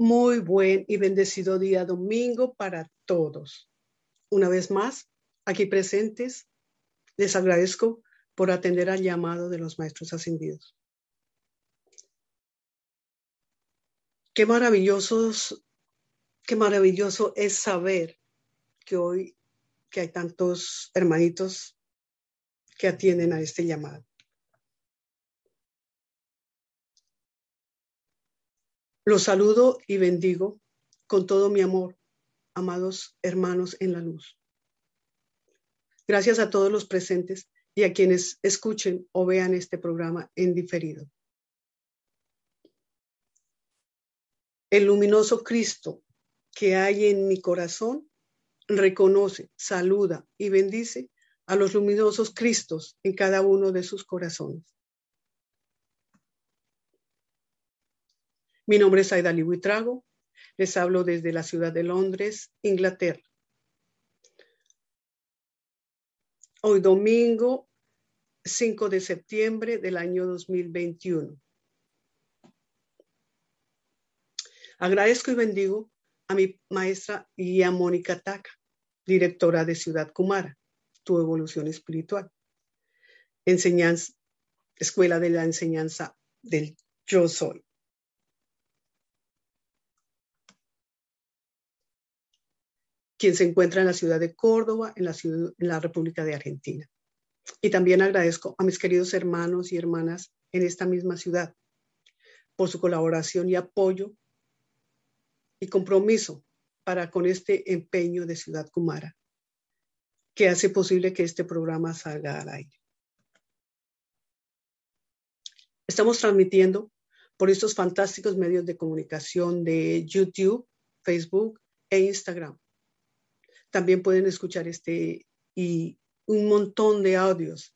Muy buen y bendecido día domingo para todos. Una vez más, aquí presentes, les agradezco por atender al llamado de los maestros ascendidos. Qué maravillosos, qué maravilloso es saber que hoy que hay tantos hermanitos que atienden a este llamado. Los saludo y bendigo con todo mi amor, amados hermanos en la luz. Gracias a todos los presentes y a quienes escuchen o vean este programa en diferido. El luminoso Cristo que hay en mi corazón reconoce, saluda y bendice a los luminosos Cristos en cada uno de sus corazones. Mi nombre es Aida Libuitrago. Les hablo desde la ciudad de Londres, Inglaterra. Hoy domingo 5 de septiembre del año 2021. Agradezco y bendigo a mi maestra y a Mónica Taca, directora de Ciudad Kumara, tu evolución espiritual. Escuela de la Enseñanza del Yo Soy. Quien se encuentra en la ciudad de Córdoba, en la, en la República de Argentina. Y también agradezco a mis queridos hermanos y hermanas en esta misma ciudad por su colaboración y apoyo y compromiso para con este empeño de Ciudad Kumara, que hace posible que este programa salga al aire. Estamos transmitiendo por estos fantásticos medios de comunicación de YouTube, Facebook e Instagram también pueden escuchar este y un montón de audios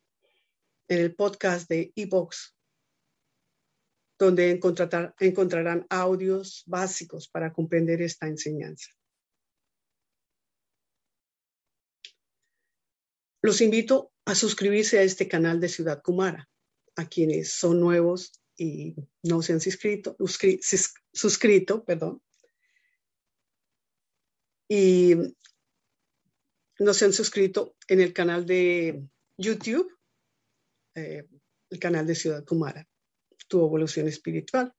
en el podcast de eBox, donde encontrarán audios básicos para comprender esta enseñanza. Los invito a suscribirse a este canal de Ciudad Kumara, a quienes son nuevos y no se han suscrito, suscrito perdón. Y no se han suscrito en el canal de YouTube, eh, el canal de Ciudad Kumara, tu evolución espiritual,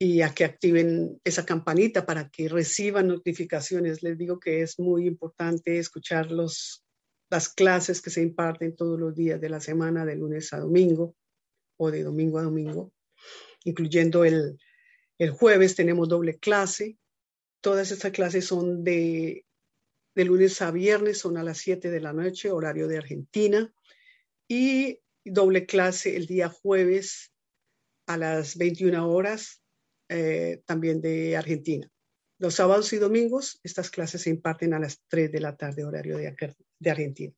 y a que activen esa campanita para que reciban notificaciones. Les digo que es muy importante escuchar los, las clases que se imparten todos los días de la semana, de lunes a domingo o de domingo a domingo, incluyendo el, el jueves tenemos doble clase. Todas estas clases son de de lunes a viernes son a las 7 de la noche, horario de Argentina, y doble clase el día jueves a las 21 horas, eh, también de Argentina. Los sábados y domingos, estas clases se imparten a las 3 de la tarde, horario de, Argentina.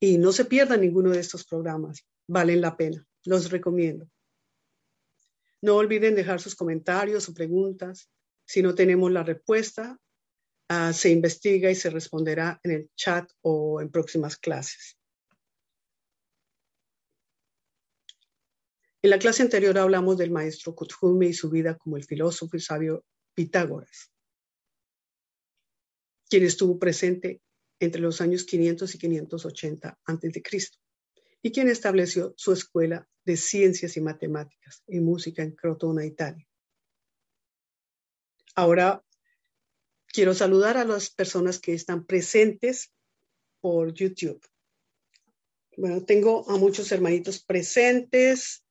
y no se pierdan ninguno de estos programas, valen la pena, los recomiendo. No olviden dejar sus comentarios o preguntas si no tenemos la respuesta, uh, se investiga y se responderá en el chat o en próximas clases. En la clase anterior hablamos del maestro Kuthumi y su vida como el filósofo y sabio Pitágoras, quien estuvo presente entre los años 500 y 580 a.C. y quien estableció su escuela de ciencias y matemáticas y música en Crotona, Italia. Ahora quiero saludar a las personas que están presentes por YouTube. Bueno, tengo a muchos hermanitos presentes.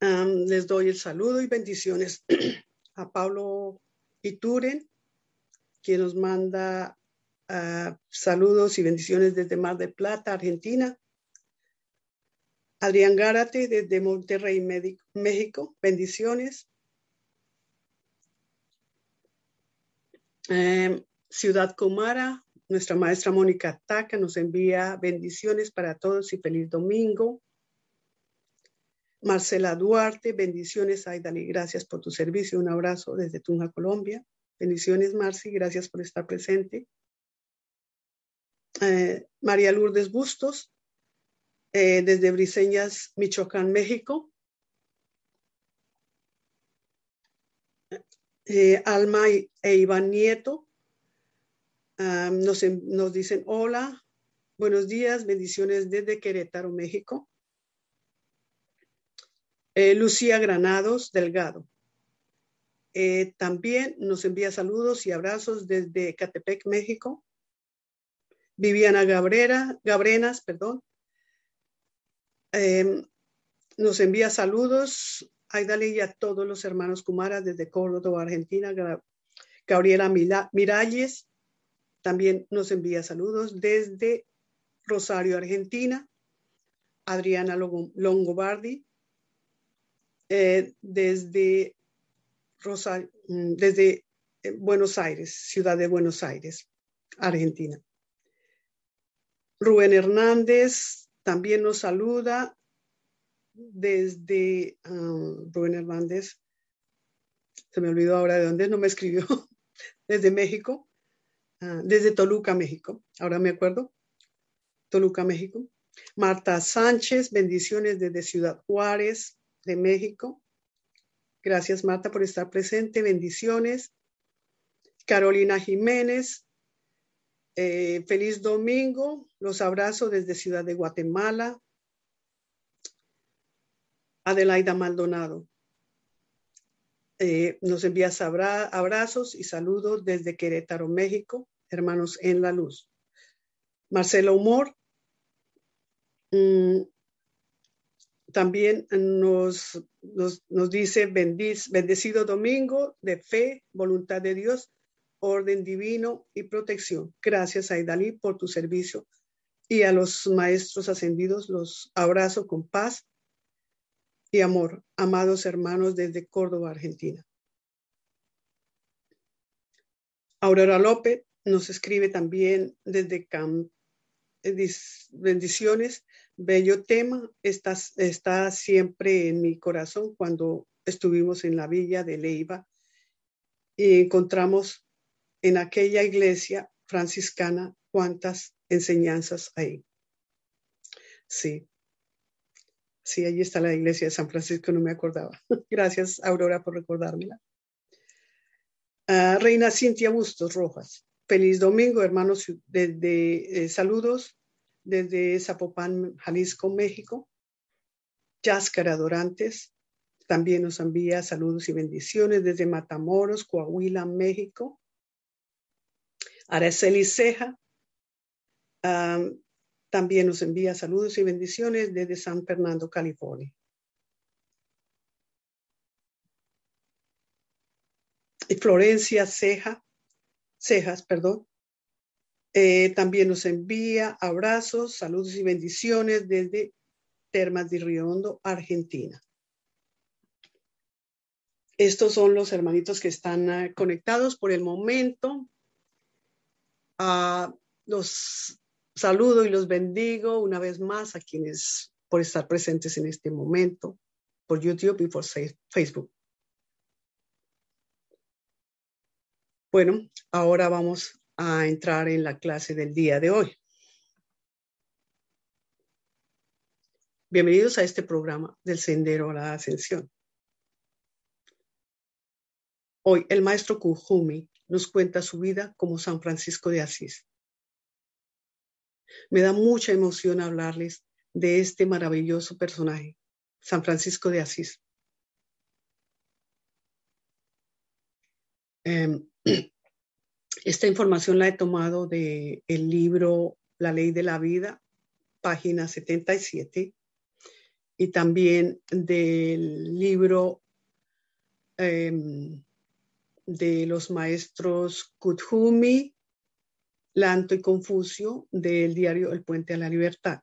les doy el saludo y bendiciones a Pablo Ituren, quien nos manda ah, saludos y bendiciones desde Mar del Plata, Argentina. Adrián Gárate desde Monterrey, México. Bendiciones. Em, Ciudad Comara, nuestra maestra Mónica Taca nos envía bendiciones para todos y feliz domingo. Marcela Duarte, bendiciones, Aidali, gracias por tu servicio. Un abrazo desde Tunja, Colombia. Bendiciones, Marci, gracias por estar presente. Eh, María Lourdes Bustos, eh, desde Briseñas, Michoacán, México. Eh, Alma e Iván Nieto nos, nos dicen hola, buenos días, bendiciones desde Querétaro, México. Eh, Lucía Granados Delgado. Eh, también nos envía saludos y abrazos desde Catepec, México. Viviana Gabrera, Gabrenas, perdón. Em, nos envía saludos Aidale y a todos los hermanos Kumara desde Córdoba, Argentina. Gabriela Miralles también nos envía saludos desde Rosario, Argentina. Adriana Longobardi eh, desde, mm, desde eh, Buenos Aires, ciudad de Buenos Aires, Argentina. Rubén Hernández también nos saluda desde um, Rubén Hernández, se me olvidó ahora de dónde, no me escribió, desde México, ah, desde Toluca, México, ahora me acuerdo, Toluca, México. Marta Sánchez, bendiciones desde Ciudad Juárez, de México. Gracias, Marta, por estar presente. Bendiciones. Carolina Jiménez, eh, feliz domingo. Los abrazo desde Ciudad de Guatemala. Adelaida Maldonado. Eh, nos envías abrazos y saludos desde Querétaro, México, hermanos en la luz. Marcelo Humor, mm, también nos, dice bendecido domingo de fe, voluntad de Dios, orden divino y protección. Gracias, Aidalí, por tu servicio y a los maestros ascendidos los abrazo con paz y amor, amados hermanos desde Córdoba, Argentina. Aurora López nos escribe también desde Camp bendiciones, bello tema, está, está siempre en mi corazón cuando estuvimos en la villa de Leiva y encontramos en aquella iglesia franciscana cuántas enseñanzas hay. Sí, sí, allí está la iglesia de San Francisco, no me acordaba. Gracias, Aurora, por recordármela. Ah, Reina Cintia Bustos Rojas. Feliz domingo, hermanos, desde eh, saludos desde Zapopan, Jalisco, México. Yáscara Dorantes también nos envía saludos y bendiciones desde Matamoros, Coahuila, México. Araceli Ceja también nos envía saludos y bendiciones desde San Fernando, California. Y Florencia Ceja Cejas, perdón. Eh, también nos envía abrazos, saludos y bendiciones desde Termas de Riondo, Argentina. Estos son los hermanitos que están ah, conectados por el momento. Ah, los saludo y los bendigo una vez más a quienes por estar presentes en este momento por YouTube y por Facebook. Bueno, ahora vamos a entrar en la clase del día de hoy. Bienvenidos a este programa del Sendero a la Ascensión. Hoy el maestro Kujumi nos cuenta su vida como San Francisco de Asís. Me da mucha emoción hablarles de este maravilloso personaje, San Francisco de Asís. Em, esta información la he tomado del el libro La Ley de la Vida, página 77, y también del libro em, de los maestros Kuthumi, Lanto y Confucio del diario El Puente a la Libertad,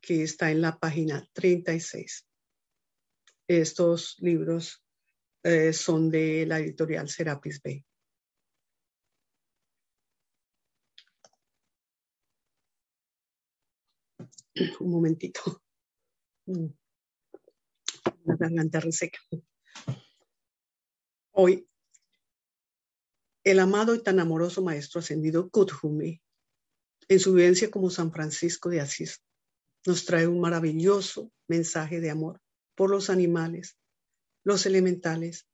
que está en la página 36. Estos libros eh, son de la editorial Serapis Bay. Un momentito. Mm. La garganta reseca. Hoy, el amado y tan amoroso maestro ascendido Kuthumi, en su vivencia como San Francisco de Asís, nos trae un maravilloso mensaje de amor por los animales, los elementales,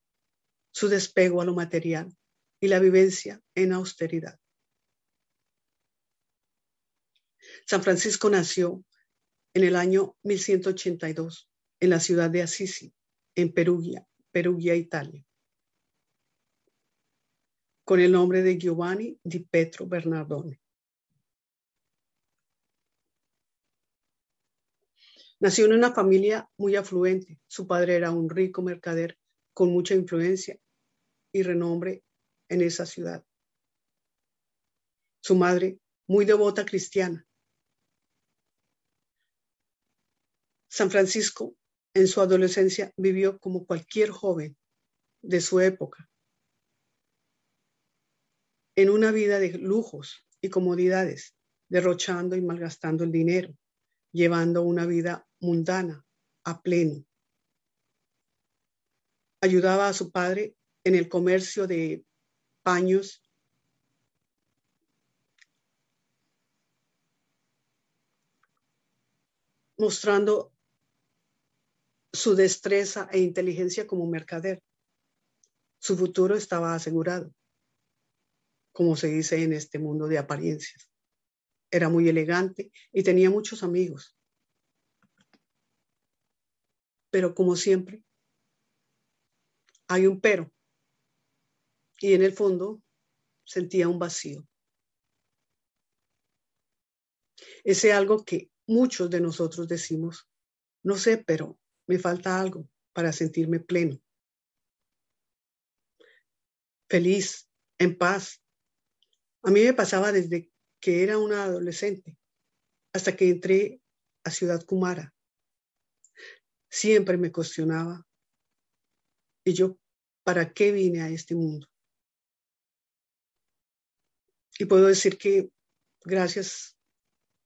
su despego a lo material y la vivencia en austeridad. San Francisco nació en el año 1182 en la ciudad de Assisi, en Perugia, Perugia, Italia, con el nombre de Giovanni di Petro Bernardone. Nació en una familia muy afluente. Su padre era un rico mercader con mucha influencia y renombre en esa ciudad. Su madre, muy devota cristiana. San Francisco en su adolescencia vivió como cualquier joven de su época, en una vida de lujos y comodidades, derrochando y malgastando el dinero, llevando una vida mundana a pleno. Ayudaba a su padre en el comercio de paños mostrando su destreza e inteligencia como mercader. Su futuro estaba asegurado, como se dice en este mundo de apariencias. Era muy elegante y tenía muchos amigos. Pero como siempre, hay un pero. Y en el fondo sentía un vacío. Ese algo que muchos de nosotros decimos, no sé, pero me falta algo para sentirme pleno, feliz, en paz. A mí me pasaba desde que era una adolescente hasta que entré a Ciudad Kumara siempre me cuestionaba, ¿y yo para qué vine a este mundo? Y puedo decir que gracias,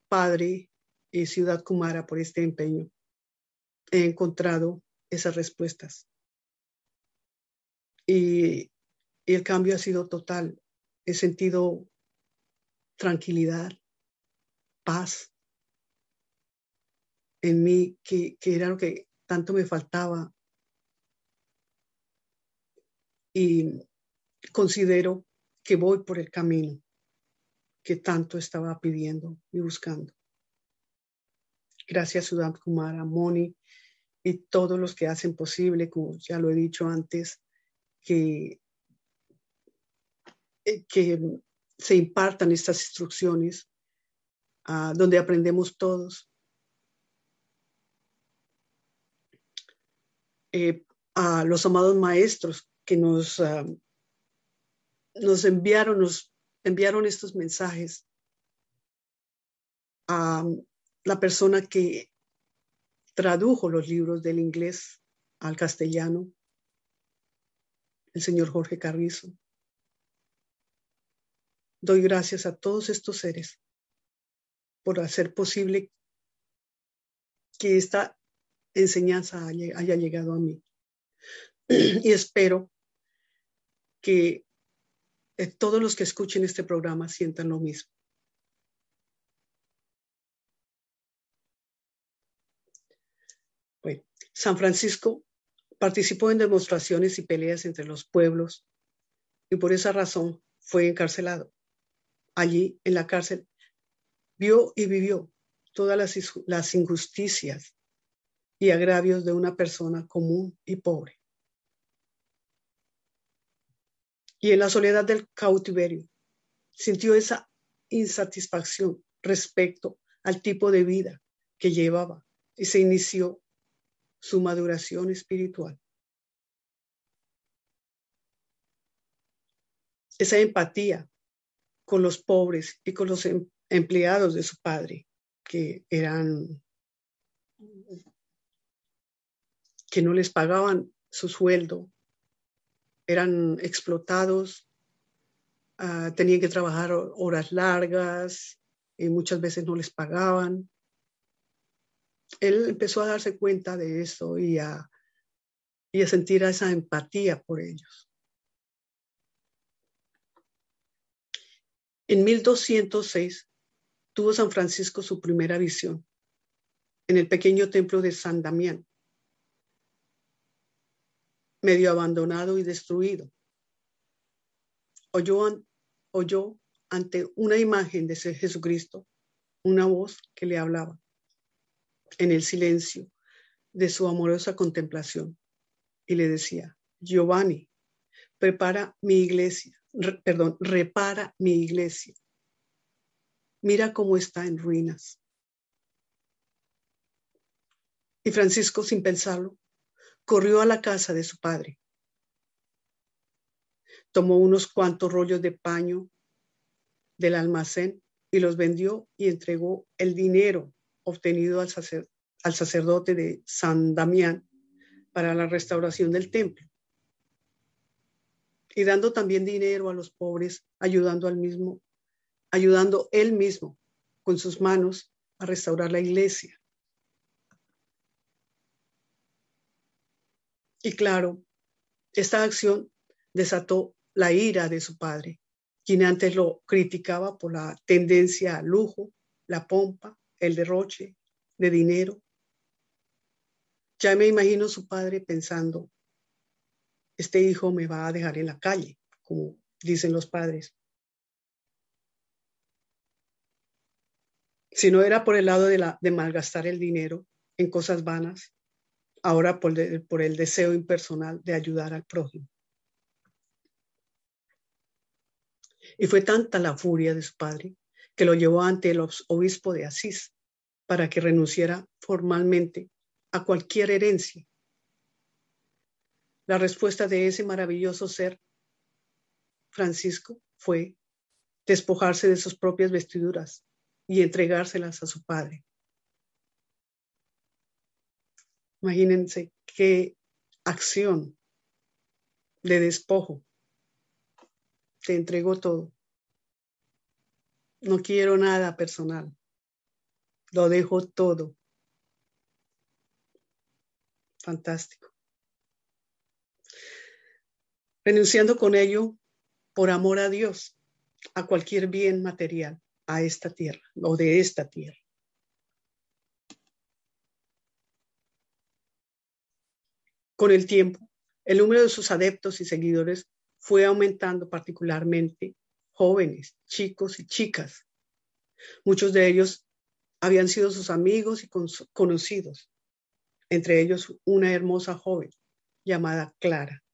Padre y Ciudad Kumara, por este empeño, he encontrado esas respuestas. Y, y el cambio ha sido total. He sentido tranquilidad, paz en mí, que, era lo que tanto me faltaba. Y considero que voy por el camino que tanto estaba pidiendo y buscando. Gracias, Sudam Kumara, Moni y todos los que hacen posible, como ya lo he dicho antes, que, que se impartan estas instrucciones uh, donde aprendemos todos Eh, a los amados maestros que nos, ah, nos enviaron, nos enviaron estos mensajes a la persona que tradujo los libros del inglés al castellano, el señor Jorge Carrizo. Doy gracias a todos estos seres por hacer posible que esta enseñanza haya llegado a mí. Y espero que eh, todos los que escuchen este programa sientan lo mismo. Bueno, San Francisco participó en demostraciones y peleas entre los pueblos y por esa razón fue encarcelado. Allí, en la cárcel, vio y vivió todas las, las injusticias y agravios de una persona común y pobre. Y en la soledad del cautiverio sintió esa insatisfacción respecto al tipo de vida que llevaba y se inició su maduración espiritual. Esa empatía con los pobres y con los em, empleados de su padre, que eran que no les pagaban su sueldo, eran explotados, ah, tenían que trabajar horas largas y muchas veces no les pagaban. Él empezó a darse cuenta de eso y a, y a sentir esa empatía por ellos. En 1206 tuvo San Francisco su primera visión en el pequeño templo de San Damián, medio abandonado y destruido. Oyó, ante una imagen de Jesucristo una voz que le hablaba en el silencio de su amorosa contemplación y le decía, Giovanni, prepara mi iglesia, perdón, repara mi iglesia. Mira cómo está en ruinas. Y Francisco, sin pensarlo, corrió a la casa de su padre. Tomó unos cuantos rollos de paño del almacén y los vendió y entregó el dinero obtenido al, sacerdote de San Damián para la restauración del templo. Y dando también dinero a los pobres, ayudando al mismo, ayudando él mismo con sus manos a restaurar la iglesia. Y claro, esta acción desató la ira de su padre, quien antes lo criticaba por la tendencia al lujo, la pompa, el derroche de dinero. Ya me imagino su padre pensando, este hijo me va a dejar en la calle, como dicen los padres. Si no era por el lado de, malgastar el dinero en cosas vanas, ahora por, por el deseo impersonal de ayudar al prójimo. Y fue tanta la furia de su padre que lo llevó ante el obispo de Asís para que renunciara formalmente a cualquier herencia. La respuesta de ese maravilloso ser, Francisco, fue despojarse de sus propias vestiduras y entregárselas a su padre. Imagínense qué acción de despojo. Te entregó todo. No quiero nada personal. Lo dejo todo. Fantástico. Renunciando con ello por amor a Dios, a cualquier bien material, a esta tierra o de esta tierra. Con el tiempo, el número de sus adeptos y seguidores fue aumentando particularmente jóvenes, chicos y chicas. Muchos de ellos habían sido sus amigos y conocidos, entre ellos una hermosa joven llamada Clara.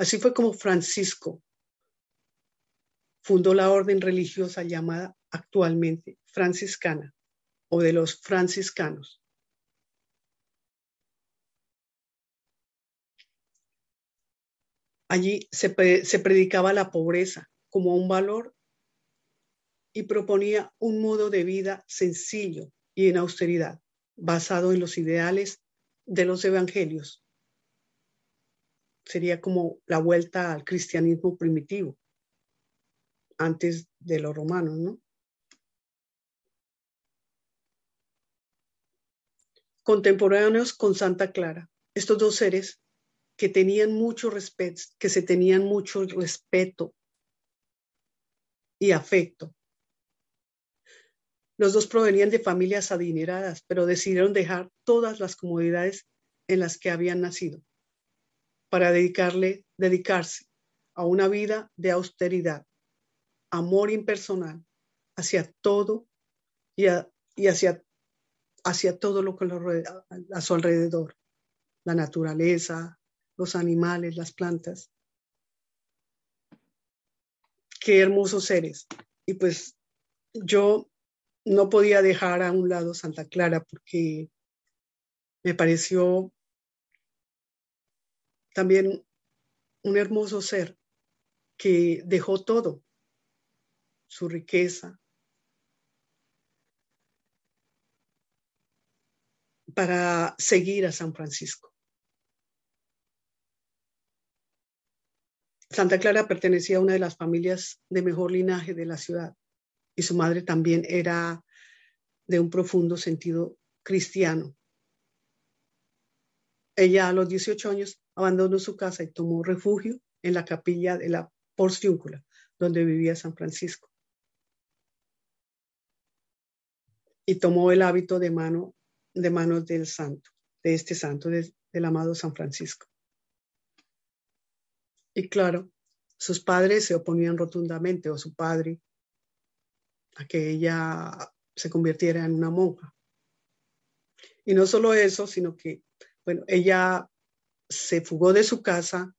Así fue como Francisco fundó la orden religiosa llamada actualmente franciscana o de los franciscanos. Allí se, se predicaba la pobreza como un valor y proponía un modo de vida sencillo y en austeridad, basado en los ideales de los evangelios. Sería como la vuelta al cristianismo primitivo, antes de los romanos, ¿no? Contemporáneos con Santa Clara, estos dos seres que tenían mucho respeto, que se tenían mucho respeto y afecto, los dos provenían de familias adineradas, pero decidieron dejar todas las comodidades en las que habían nacido para dedicarle, dedicarse a una vida de austeridad, amor impersonal hacia todo y, hacia, hacia todo lo que lo rodea, a su alrededor, la naturaleza, los animales, las plantas. Qué hermosos seres. Y pues yo no podía dejar a un lado Santa Clara porque me pareció también un hermoso ser que dejó todo, su riqueza, para seguir a San Francisco. Santa Clara pertenecía a una de las familias de mejor linaje de la ciudad y su madre también era de un profundo sentido cristiano. Ella a los 18 años abandonó su casa y tomó refugio en la capilla de la Porciúncula, donde vivía San Francisco. Y tomó el hábito de mano de manos del santo, de este santo, del amado San Francisco. Y claro, sus padres se oponían rotundamente, o su padre, a que ella se convirtiera en una monja. Y no solo eso, sino que, bueno, ella se fugó de su casa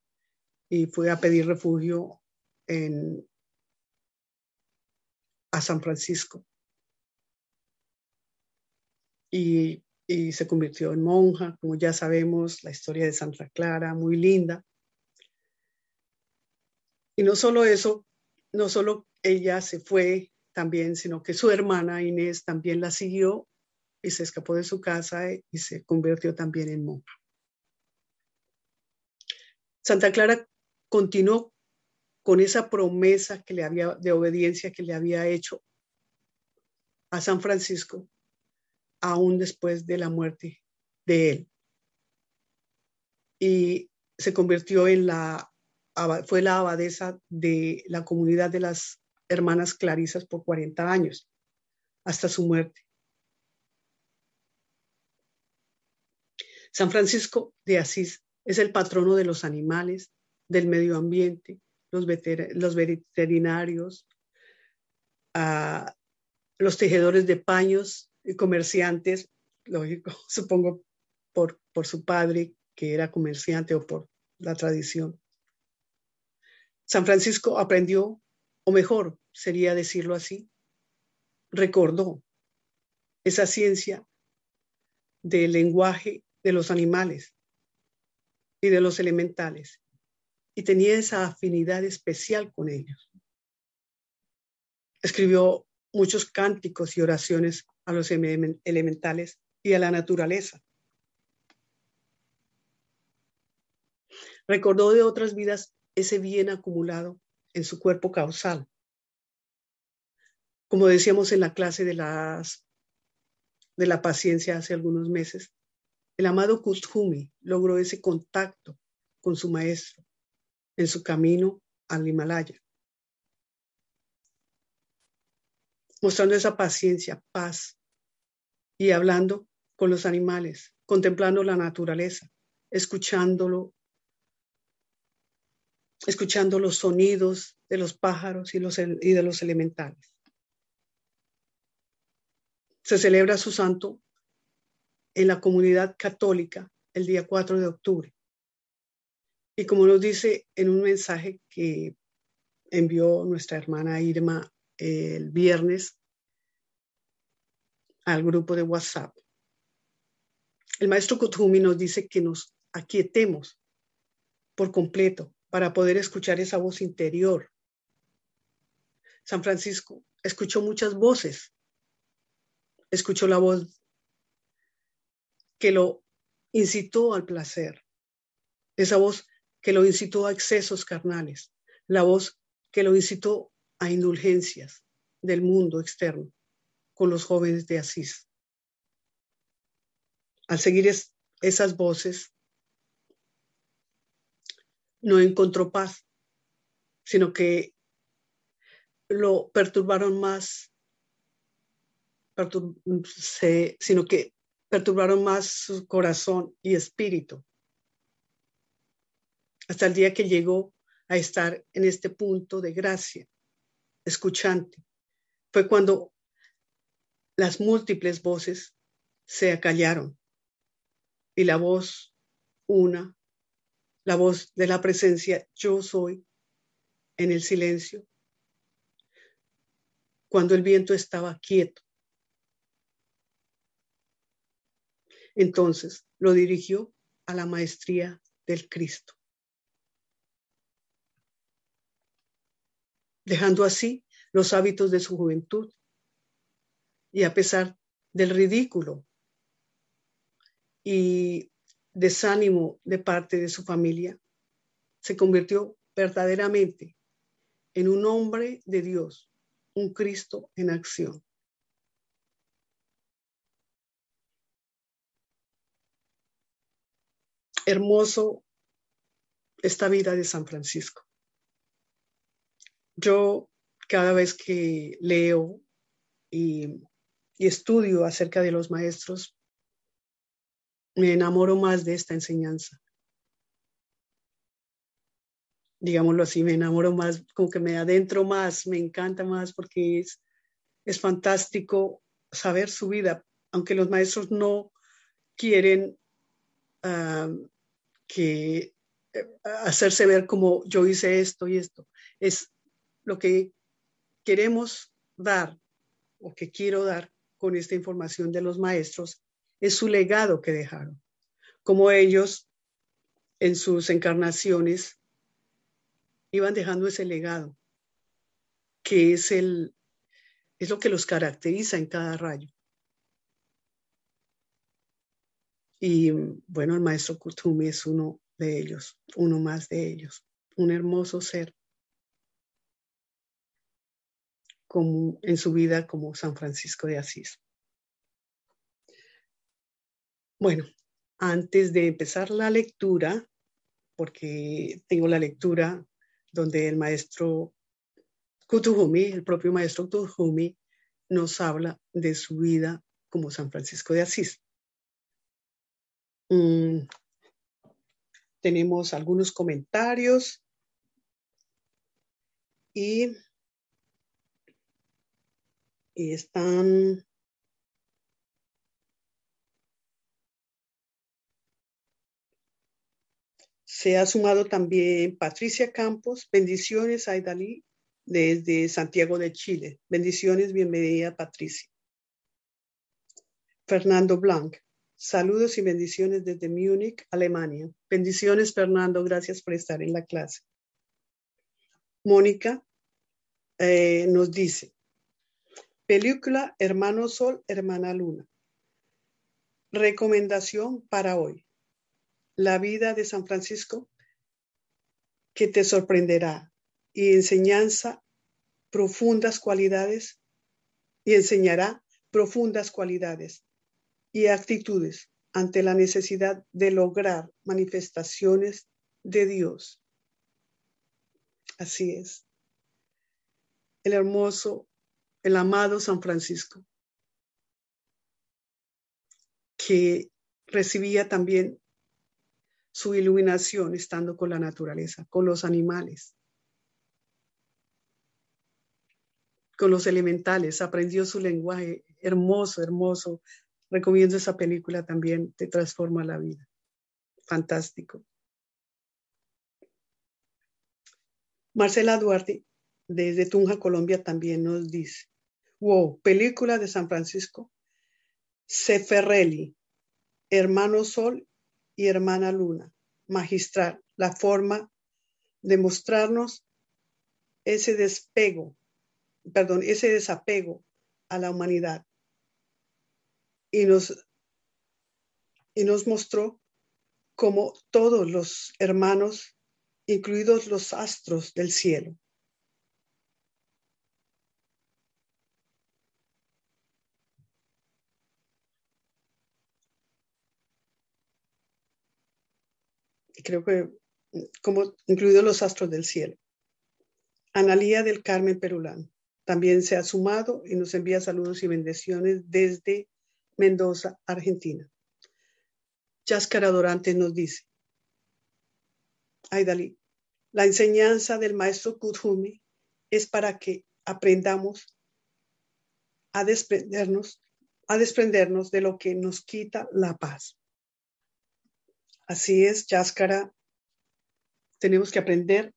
y fue a pedir refugio en, a San Francisco. Y, y se convirtió en monja, como ya sabemos, la historia de Santa Clara, muy linda. Y no solo eso, no solo ella se fue también, sino que su hermana Inés también la siguió y se escapó de su casa y se convirtió también en monja. Santa Clara continuó con esa promesa que le había de obediencia que le había hecho a San Francisco aún después de la muerte de él. Y se convirtió en la fue la abadesa de la comunidad de las hermanas clarisas por 40 años, hasta su muerte. San Francisco de Asís es el patrono de los animales, del medio ambiente, los, veterinarios, ah, los tejedores de paños y comerciantes, lógico, supongo por, por su padre, que era comerciante o por la tradición. San Francisco aprendió, o mejor, sería decirlo así, recordó esa ciencia del lenguaje de los animales y de los elementales y tenía esa afinidad especial con ellos. Escribió muchos cánticos y oraciones a los elementales y a la naturaleza. Recordó de otras vidas ese bien acumulado en su cuerpo causal. Como decíamos en la clase de, las, de la paciencia hace algunos meses, el amado Kuthumi logró ese contacto con su maestro en su camino al Himalaya, mostrando esa paciencia, paz y hablando con los animales, contemplando la naturaleza, escuchándolo escuchando los sonidos de los pájaros y, y de los elementales. Se celebra su santo en la comunidad católica el día 4 de octubre. Y como nos dice en un mensaje que envió nuestra hermana Irma el viernes al grupo de WhatsApp, el maestro Kutumi nos dice que nos aquietemos por completo para poder escuchar esa voz interior. San Francisco escuchó muchas voces. Escuchó la voz que lo incitó al placer, esa voz que lo incitó a excesos carnales, la voz que lo incitó a indulgencias del mundo externo con los jóvenes de Asís. Al seguir esas voces, no encontró paz, sino que lo perturbaron más, sino que perturbaron más su corazón y espíritu. Hasta el día que llegó a estar en este punto de gracia, escuchante, fue cuando las múltiples voces se acallaron y la voz una la voz de la presencia yo soy en el silencio, cuando el viento estaba quieto. Entonces lo dirigió a la maestría del Cristo, dejando así los hábitos de su juventud y a pesar del ridículo y desánimo de parte de su familia, se convirtió verdaderamente en un hombre de Dios, un Cristo en acción. Hermoso esta vida de San Francisco. Yo cada vez que leo y, estudio acerca de los maestros, me enamoro más de esta enseñanza. Digámoslo así, me enamoro más, como que me adentro más, me encanta más porque es, es fantástico saber su vida, aunque los maestros no quieren ah, que eh, hacerse ver como yo hice esto y esto. Es lo que queremos dar o que quiero dar con esta información de los maestros es su legado que dejaron, como ellos en sus encarnaciones iban dejando ese legado, que es el es lo que los caracteriza en cada rayo. Y bueno, el maestro Kutumi es uno de ellos, uno más de ellos, un hermoso ser como en su vida como San Francisco de Asís. Bueno, antes de empezar la lectura, porque tengo la lectura donde el maestro Kutuhumi, el propio maestro Kutuhumi, nos habla de su vida como San Francisco de Asís. Mm, tenemos algunos comentarios y, y están Se ha sumado también Patricia Campos. Bendiciones, Aidalí, desde Santiago de Chile. Bendiciones, bienvenida, Patricia. Fernando Blanc. Saludos y bendiciones desde Múnich, Alemania. Bendiciones, Fernando. Gracias por estar en la clase. Mónica eh, nos dice, película Hermano Sol, Hermana Luna. Recomendación para hoy. La vida de San Francisco que te sorprenderá y enseñanza profundas cualidades y enseñará profundas cualidades y actitudes ante la necesidad de lograr manifestaciones de Dios. Así es. El hermoso, el amado San Francisco, que recibía también su iluminación estando con la naturaleza, con los animales, con los elementales, aprendió su lenguaje hermoso, hermoso, Recomiendo esa película también, te transforma la vida. Fantástico. Marcela Duarte, desde Tunja, Colombia, también nos dice, wow, película de San Francisco, Seferrelli, Hermano Sol y Hermana Luna, magistral, la forma de mostrarnos ese despego, perdón, ese desapego a la humanidad, y nos, y nos mostró cómo todos los hermanos, incluidos los astros del cielo, creo que como incluidos los astros del cielo. Analía del Carmen Perulán también se ha sumado y nos envía saludos y bendiciones desde Mendoza, Argentina. Cháscara Dorante nos dice, Aidali, la enseñanza del maestro Kudhumi es para que aprendamos a desprendernos, a desprendernos de lo que nos quita la paz. Así es, Cháscara, tenemos que aprender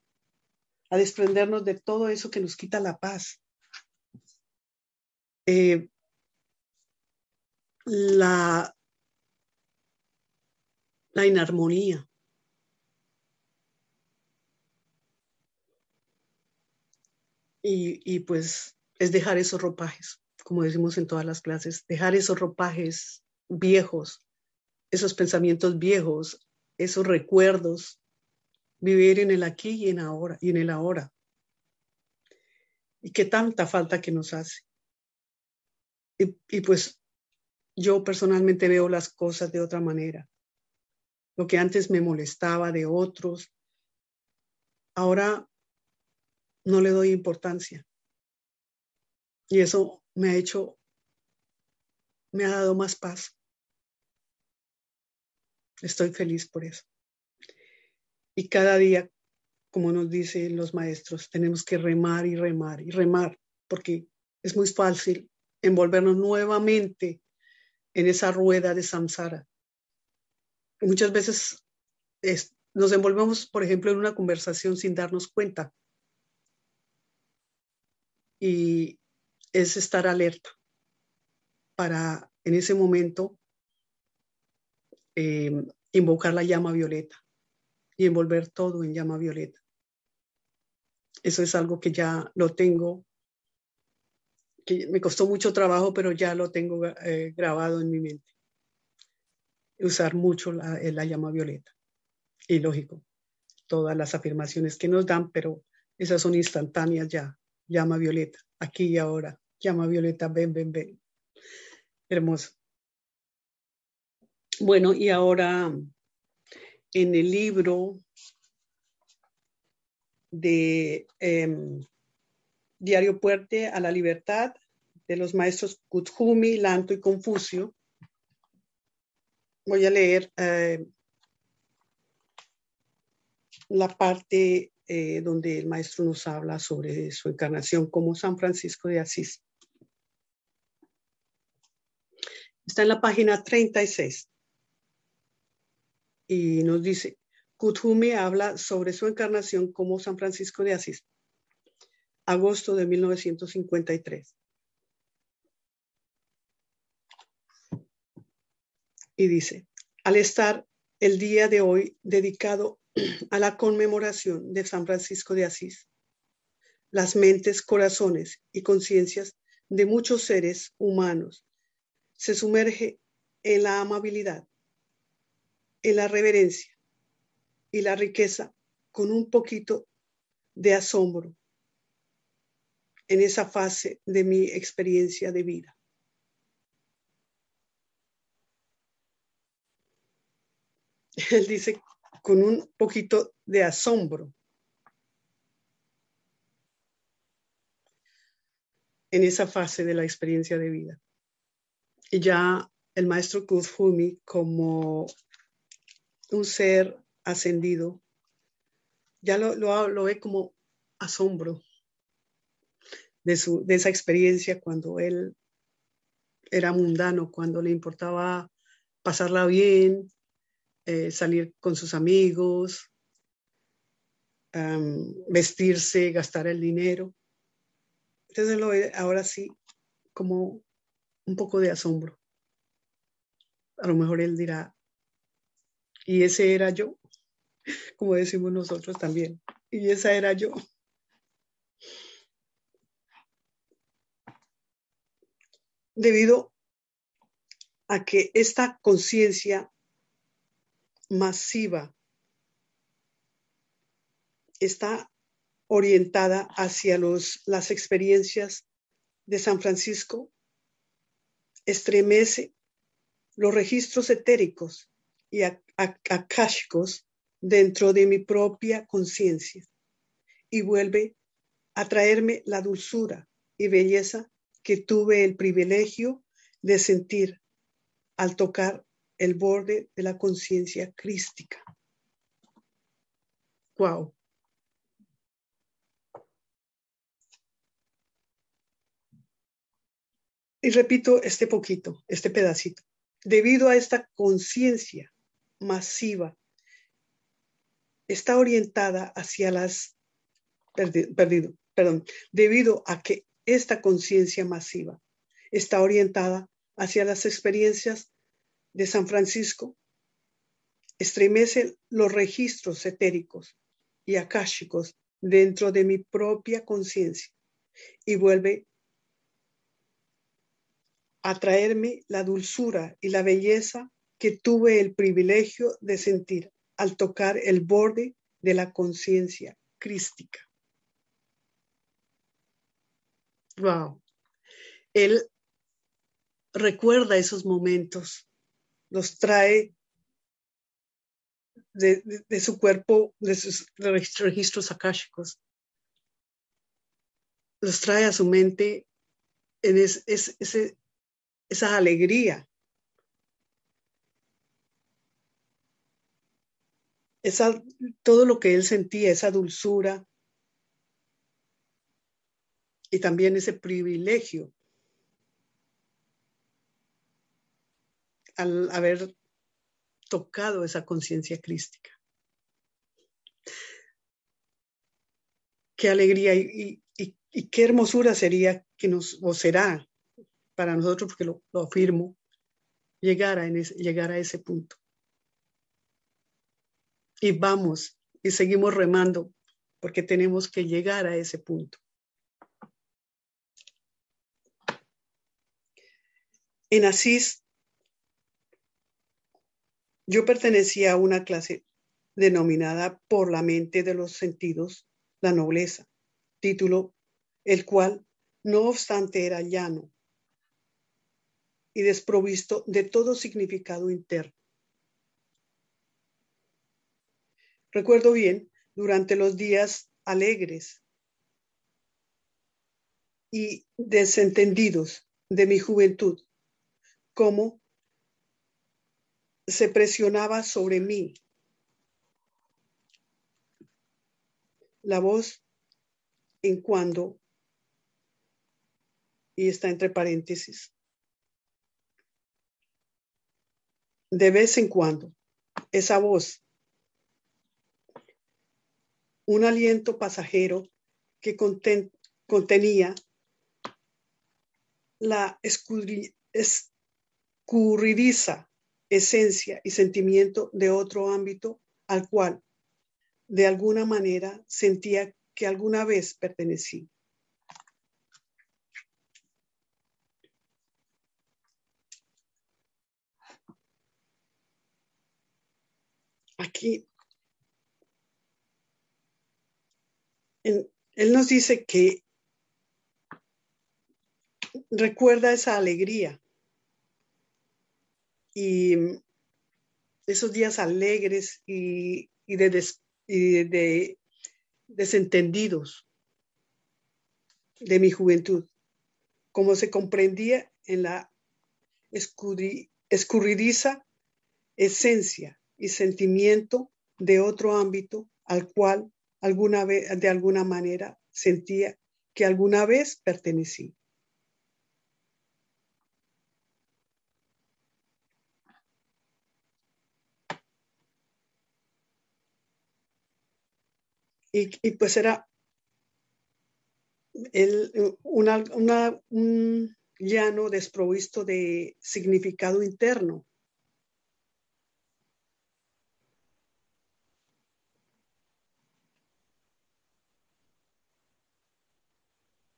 a desprendernos de todo eso que nos quita la paz. Eh, la, la inarmonía. Y, y, pues es dejar esos ropajes, como decimos en todas las clases, dejar esos ropajes viejos, esos pensamientos viejos, esos recuerdos, vivir en el aquí y en ahora y en el ahora. Y qué tanta falta que nos hace. Y, y pues yo personalmente veo las cosas de otra manera. Lo que antes me molestaba de otros, ahora no le doy importancia. Y eso me ha hecho, me ha dado más paz. Estoy feliz por eso. Y cada día, como nos dicen los maestros, tenemos que remar y remar y remar, porque es muy fácil envolvernos nuevamente en esa rueda de samsara. muchas veces nos envolvemos, por ejemplo, en una conversación sin darnos cuenta. Y es estar alerta para en ese momento eh, invocar la llama violeta y envolver todo en llama violeta. Eso es algo que ya lo tengo, me costó mucho trabajo, pero ya lo tengo eh, grabado en mi mente. Usar mucho la, eh, la llama violeta. Y lógico, todas las afirmaciones que nos dan, pero esas son instantáneas ya. Llama violeta, aquí y ahora. Llama violeta, ven, ven, ven. Hermoso. Bueno, y ahora en el libro de em, Diario Puerte a la Libertad de los maestros Kuthumi, Lanto y Confucio, voy a leer eh, la parte eh, donde el maestro nos habla sobre su encarnación como San Francisco de Asís. Está en la página 36 y nos dice, Kuthumi habla sobre su encarnación como San Francisco de Asís, agosto de 1953. Y dice, al estar el día de hoy dedicado a la conmemoración de San Francisco de Asís, las mentes, corazones y conciencias de muchos seres humanos se sumerge en la amabilidad, en la reverencia y la riqueza con un poquito de asombro en esa fase de mi experiencia de vida. Él dice con un poquito de asombro. en esa fase de la experiencia de vida. Y ya el maestro Kuzhumi, como un ser ascendido, ya lo, lo, ve como asombro de, su, de esa experiencia cuando él era mundano, cuando le importaba pasarla bien, eh, salir con sus amigos, vestirse, gastar el dinero. Entonces lo ve ahora sí como un poco de asombro. A lo mejor él dirá, y ese era yo, como decimos nosotros también, y esa era yo. Debido a que esta conciencia masiva está orientada hacia los, las experiencias de San Francisco estremece los registros etéricos y akáshicos dentro de mi propia conciencia y vuelve a traerme la dulzura y belleza que tuve el privilegio de sentir al tocar el borde de la conciencia crística. Wow. Y repito este poquito, este pedacito. Debido a esta conciencia masiva, está orientada hacia las, perdido, perdón, debido a que esta conciencia masiva está orientada hacia las experiencias de San Francisco, estremece los registros etéricos y akáshicos dentro de mi propia conciencia y vuelve atraerme la dulzura y la belleza que tuve el privilegio de sentir al tocar el borde de la conciencia crística. Wow. Él recuerda esos momentos, los trae de, su cuerpo, de sus registros akáshicos, los trae a su mente en esa alegría. Esa, todo lo que él sentía, esa dulzura y también ese privilegio al haber tocado esa conciencia crística. Qué alegría y, qué hermosura sería que nos, o será para nosotros, porque lo, afirmo, llegar a, llegar a ese punto. Y vamos y seguimos remando porque tenemos que llegar a ese punto. En Asís yo pertenecía a una clase denominada por la mente de los sentidos la nobleza, título el cual, no obstante, era llano y desprovisto de todo significado interno. Recuerdo bien, durante los días alegres y desentendidos de mi juventud, cómo se presionaba sobre mí. La voz en cuando, y está entre paréntesis, de vez en cuando, esa voz, un aliento pasajero que contenía la escurridiza esencia y sentimiento de otro ámbito al cual de alguna manera sentía que alguna vez pertenecí. Aquí él nos dice que recuerda esa alegría y esos días alegres y, de, desentendidos de mi juventud, como se comprendía en la escurridiza esencia y sentimiento de otro ámbito al cual alguna vez, de alguna manera sentía que alguna vez pertenecí. Y, pues era el, un llano desprovisto de significado interno.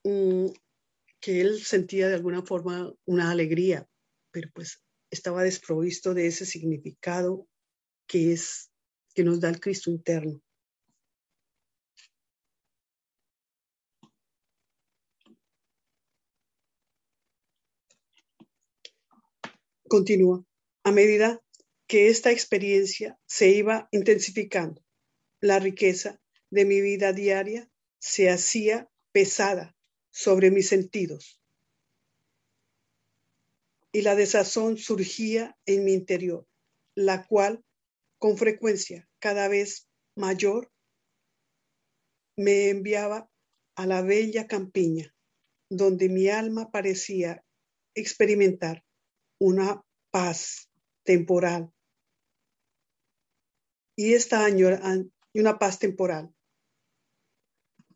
Mm, que él sentía de alguna forma una alegría, pero pues estaba desprovisto de ese significado que es que nos da el Cristo interno. Continúa. A medida que esta experiencia se iba intensificando, la riqueza de mi vida diaria se hacía pesada sobre mis sentidos y la desazón surgía en mi interior, la cual con frecuencia cada vez mayor me enviaba a la bella campiña, donde mi alma parecía experimentar una paz temporal. Y esta añoranza, una paz temporal.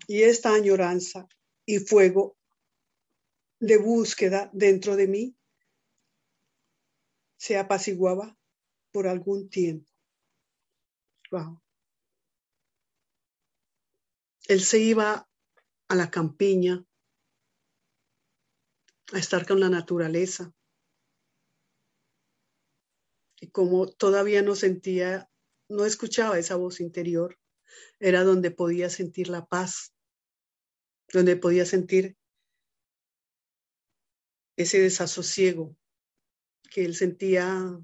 Y esta añoranza y fuego de búsqueda dentro de mí se apaciguaba por algún tiempo. Wow. Él se iba a la campiña a estar con la naturaleza, y como todavía no sentía, no escuchaba esa voz interior, era donde podía sentir la paz, donde podía sentir ese desasosiego que él sentía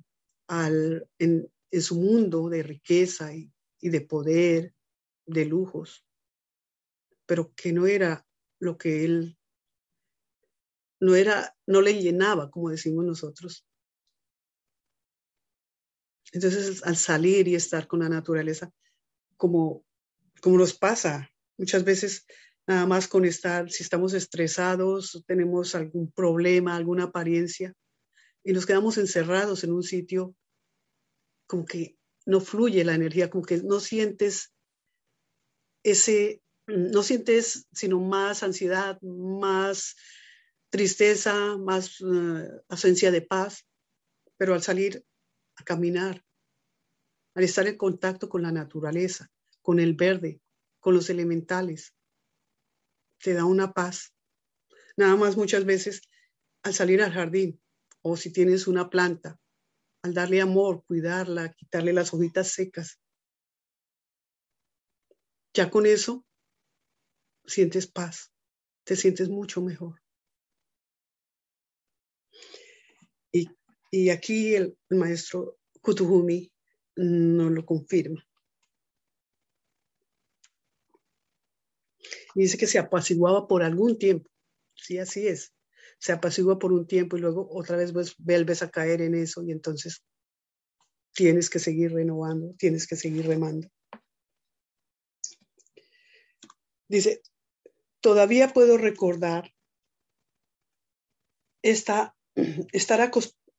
al, en, su mundo de riqueza y, y de poder, de lujos, pero que no era lo que él no era, no le llenaba, como decimos nosotros. Entonces, al salir y estar con la naturaleza, como, como nos pasa muchas veces, nada más con estar, si estamos estresados, tenemos algún problema, alguna apariencia, y nos quedamos encerrados en un sitio, como que no fluye la energía, como que no sientes ese, no sientes sino más ansiedad, más tristeza, más uh, ausencia de paz, pero al salir a caminar, al estar en contacto con la naturaleza, con el verde, con los elementales, te da una paz. Nada más muchas veces al salir al jardín o si tienes una planta, al darle amor, cuidarla, quitarle las hojitas secas. Ya con eso sientes paz, te sientes mucho mejor. Y, aquí el, maestro Kutuhumi no lo confirma. dice que se apaciguaba por algún tiempo. Sí, así es. Se apacigua por un tiempo y luego otra vez vuelves a caer en eso y entonces tienes que seguir renovando, tienes que seguir remando. Dice, todavía puedo recordar esta estar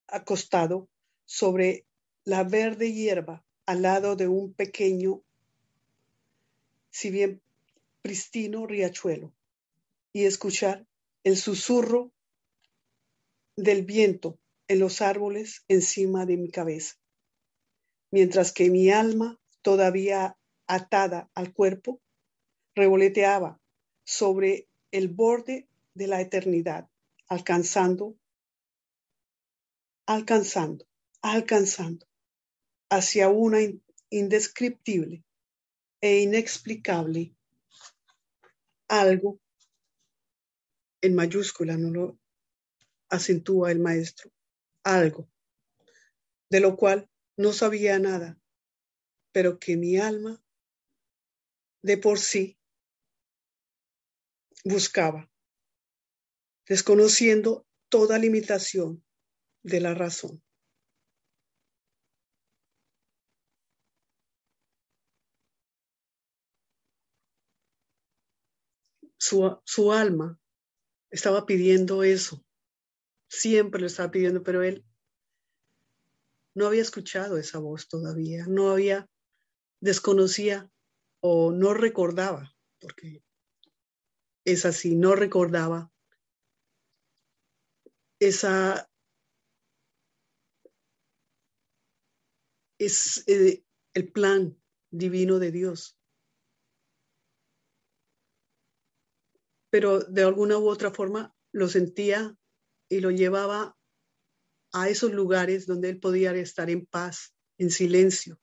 acostado sobre la verde hierba al lado de un pequeño, si bien pristino riachuelo, y escuchar el susurro del viento en los árboles encima de mi cabeza, mientras que mi alma, todavía atada al cuerpo, revoloteaba sobre el borde de la eternidad, alcanzando alcanzando, alcanzando hacia una indescriptible e inexplicable algo en mayúscula, no lo acentúa el maestro, algo, de lo cual no sabía nada, pero que mi alma de por sí buscaba, desconociendo toda limitación de la razón. Su, su, alma estaba pidiendo eso, siempre lo estaba pidiendo, pero él no había escuchado esa voz todavía, no había, desconocía o no recordaba, porque es así, no recordaba esa es eh, el plan divino de Dios. Pero de alguna u otra forma lo sentía y lo llevaba a esos lugares donde él podía estar en paz, en silencio,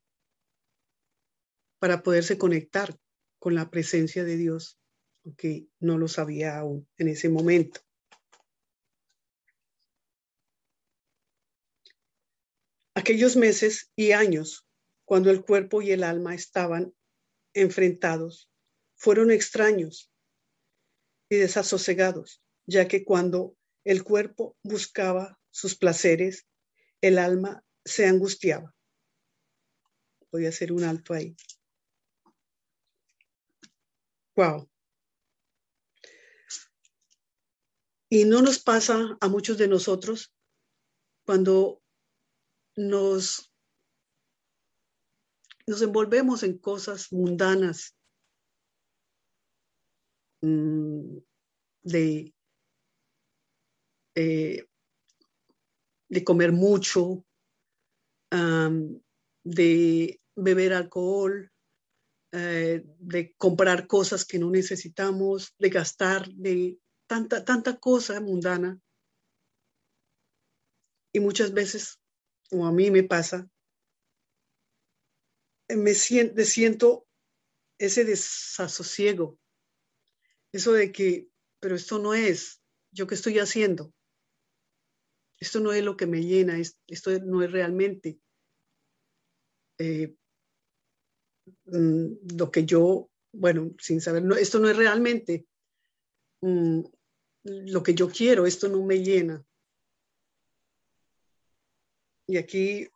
para poderse conectar con la presencia de Dios, aunque no lo sabía aún en ese momento. Aquellos meses y años, cuando el cuerpo y el alma estaban enfrentados, fueron extraños y desasosegados, ya que cuando el cuerpo buscaba sus placeres, el alma se angustiaba. Voy a hacer un alto ahí. Wow. Y no nos pasa a muchos de nosotros cuando nos, nos envolvemos en cosas mundanas mm, de, eh, de comer mucho, de beber alcohol, eh, de comprar cosas que no necesitamos, de gastar, de tanta, tanta cosa mundana. Y muchas veces o a mí me pasa, me siento, siento ese desasosiego, eso de que, pero esto no es, yo qué estoy haciendo, esto no es lo que me llena, esto no es realmente eh, mm, lo que yo, bueno, sin saber, esto no es realmente mm, lo que yo quiero, esto no me llena. Y aquí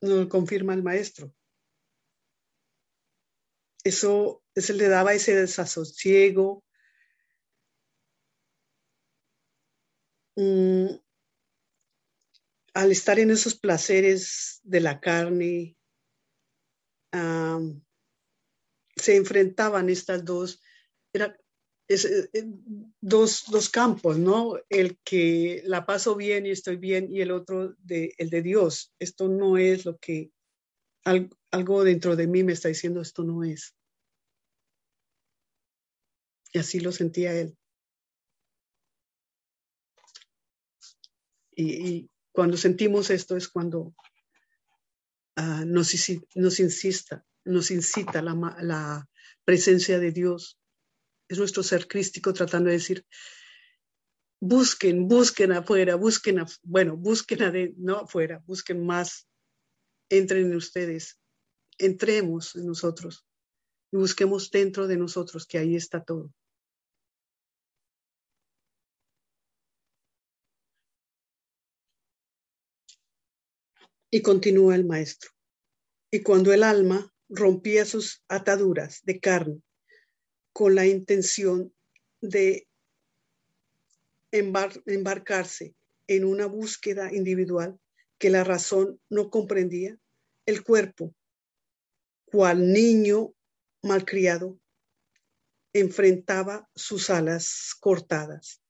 nos confirma el maestro. Eso, eso le daba ese desasosiego. Mm, al estar en esos placeres de la carne, se enfrentaban estas dos, era, eh, dos, dos, campos, ¿no? El que la paso bien y estoy bien y el otro, de, el de Dios. Esto no es lo que algo dentro de mí me está diciendo, esto no es. Y así lo sentía él. Y, cuando sentimos esto es cuando uh, nos, nos, insista, nos incita la, la presencia de Dios. Es nuestro ser crístico tratando de decir, busquen, busquen afuera, busquen, bueno, busquen adentro, no afuera, busquen más, entren en ustedes, entremos en nosotros y busquemos dentro de nosotros, que ahí está todo. Y continúa el maestro. Y cuando el alma rompía sus ataduras de carne con la intención de embarcarse en una búsqueda individual que la razón no comprendía, el cuerpo, cual niño malcriado, enfrentaba sus alas cortadas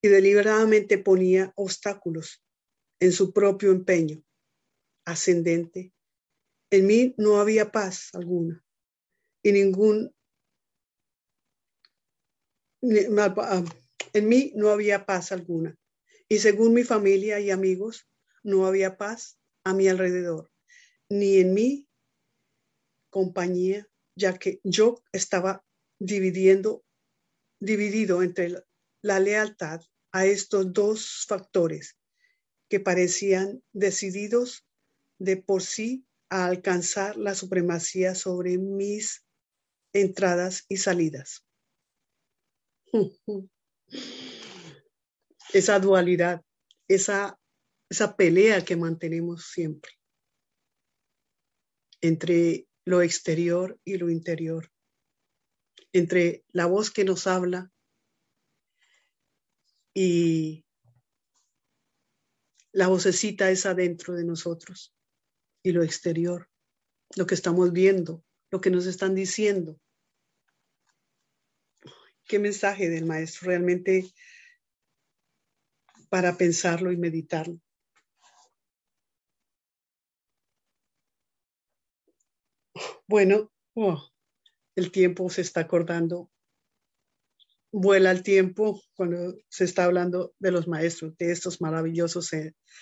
y deliberadamente ponía obstáculos en su propio empeño ascendente. En mí no había paz alguna y ningún... Ah, en mí no había paz alguna. Y según mi familia y amigos no había paz a mi alrededor, ni en mi compañía, ya que yo estaba dividiendo, dividido entre la lealtad a estos dos factores que parecían decididos de por sí a alcanzar la supremacía sobre mis entradas y salidas. Esa dualidad, esa, esa pelea que mantenemos siempre entre lo exterior y lo interior, entre la voz que nos habla y la vocecita es adentro de nosotros y lo exterior, lo que estamos viendo, lo que nos están diciendo. Qué mensaje del maestro realmente para pensarlo y meditarlo. Bueno, oh, el tiempo se está acordando vuela el tiempo cuando se está hablando de los maestros, de estos maravillosos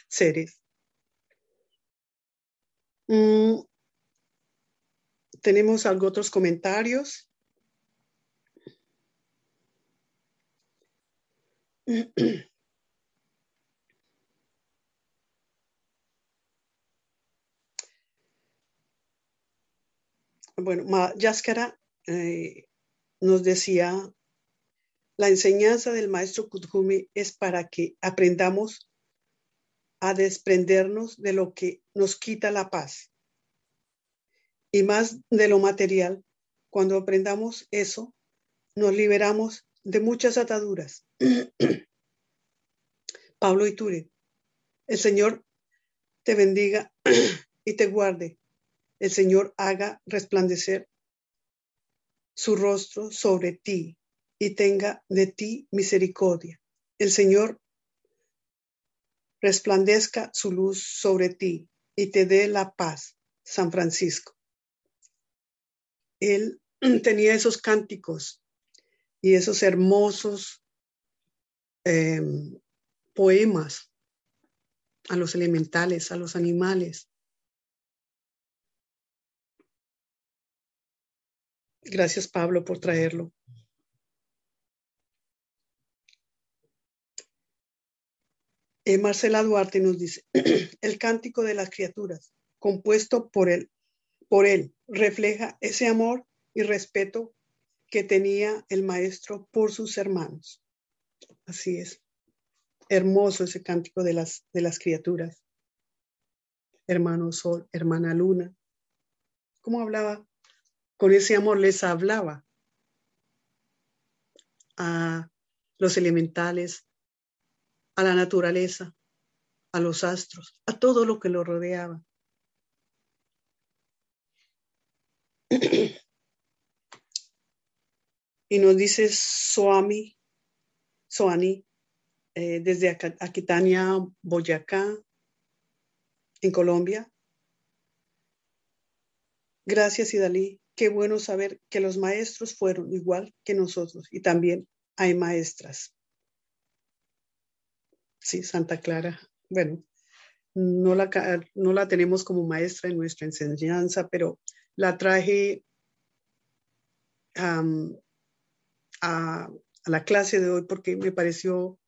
seres. Mm, tenemos algo otros comentarios. Bueno, Yaskara eh, nos decía la enseñanza del maestro Kudjumi es para que aprendamos a desprendernos de lo que nos quita la paz y más de lo material. Cuando aprendamos eso, nos liberamos de muchas ataduras. Pablo Iture, el Señor te bendiga y te guarde. El Señor haga resplandecer su rostro sobre ti y tenga de ti misericordia. El Señor resplandezca su luz sobre ti y te dé la paz. San Francisco. Él tenía esos cánticos y esos hermosos em, poemas a los elementales, a los animales. Gracias, Pablo, por traerlo. Eh, Marcela Duarte nos dice, el cántico de las criaturas, compuesto por él, por él, refleja ese amor y respeto que tenía el maestro por sus hermanos. Así es. Hermoso ese cántico de las, de las criaturas. Hermano Sol, hermana Luna. ¿Cómo hablaba? Con ese amor les hablaba a los elementales, a la naturaleza, a los astros, a todo lo que lo rodeaba. Y nos dice Soami, Soani, eh, desde Aquitania, Boyacá, en Colombia. Gracias, Idalí. Qué bueno saber que los maestros fueron igual que nosotros y también hay maestras. Sí, Santa Clara. Bueno, no la, no la tenemos como maestra en nuestra enseñanza, pero la traje a, la clase de hoy porque me pareció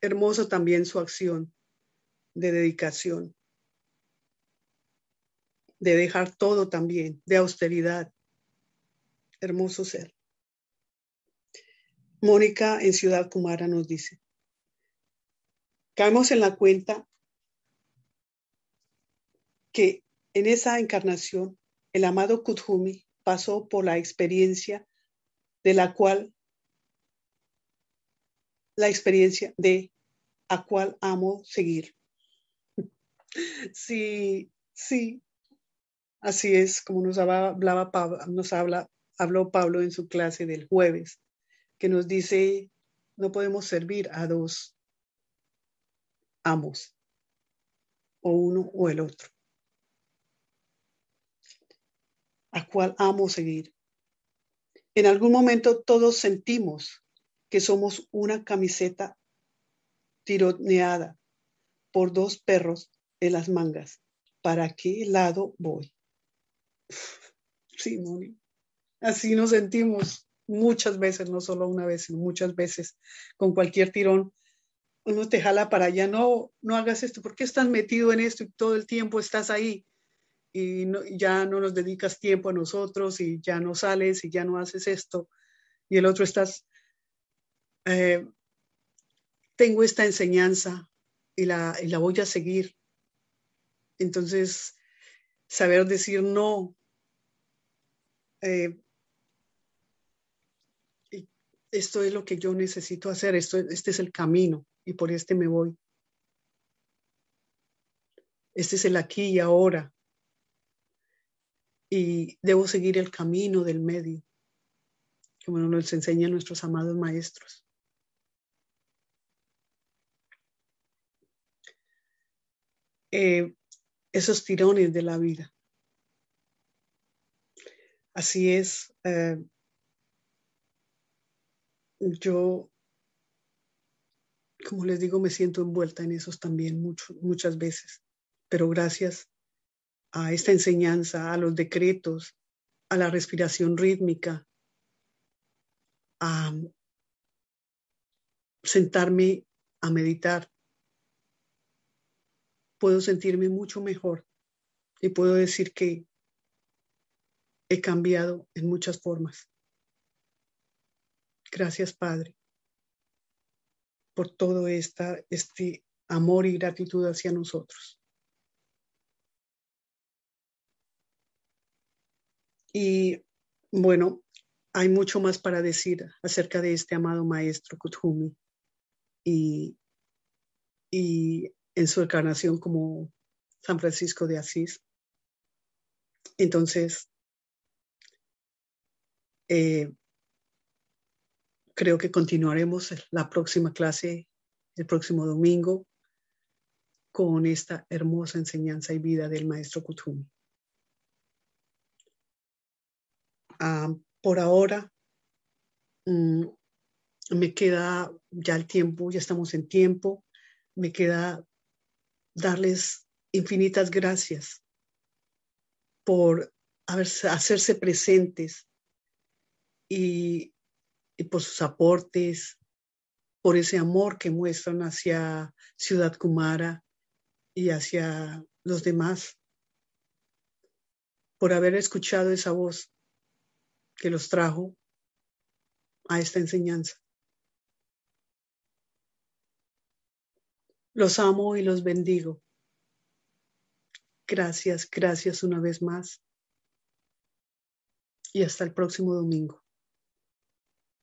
hermoso también su acción de dedicación, de dejar todo también, de austeridad. Hermoso ser. Mónica en Ciudad Kumara nos dice, caemos en la cuenta que en esa encarnación el amado Kuthumi pasó por la experiencia de la cual, la experiencia de a cual amo seguir. Sí, sí, así es como nos hablaba Pablo, nos habla, habló Pablo en su clase del jueves, que nos dice, no podemos servir a dos amos, o uno o el otro. ¿A cuál amo seguir? En algún momento todos sentimos que somos una camiseta tironeada por dos perros en las mangas. ¿Para qué lado voy? Sí, Moni. Así nos sentimos muchas veces, no solo una vez, muchas veces, con cualquier tirón uno te jala para allá, no, no hagas esto, ¿por qué estás metido en esto y todo el tiempo estás ahí? Y ya no nos dedicas tiempo a nosotros y ya no sales y ya no haces esto. Y el otro estás, eh, tengo esta enseñanza y la, la voy a seguir. Entonces, saber decir no. Eh, esto es lo que yo necesito hacer, esto, este es el camino y por este me voy. Este es el aquí y ahora. Y debo seguir el camino del medio, como nos enseñan nuestros amados maestros. Eh, esos tirones de la vida. Así es. Eh, yo como les digo, me siento envuelta en esos también muchas veces, pero gracias a esta enseñanza, a los decretos, a la respiración rítmica, a sentarme a meditar, puedo sentirme mucho mejor y puedo decir que he cambiado en muchas formas. Gracias, Padre por todo este amor y gratitud hacia nosotros. Y bueno, hay mucho más para decir acerca de este amado maestro Kuthumi y, y en su encarnación como San Francisco de Asís. Entonces, eh, creo que continuaremos la próxima clase, el próximo domingo, con esta hermosa enseñanza y vida del maestro Kutumi. Ah, por ahora, mm, me queda ya el tiempo, ya estamos en tiempo, me queda darles infinitas gracias por hacerse presentes y, y por sus aportes, por ese amor que muestran hacia Ciudad Kumara y hacia los demás, por haber escuchado esa voz que los trajo a esta enseñanza. Los amo y los bendigo. Gracias, gracias una vez más. Y hasta el próximo domingo.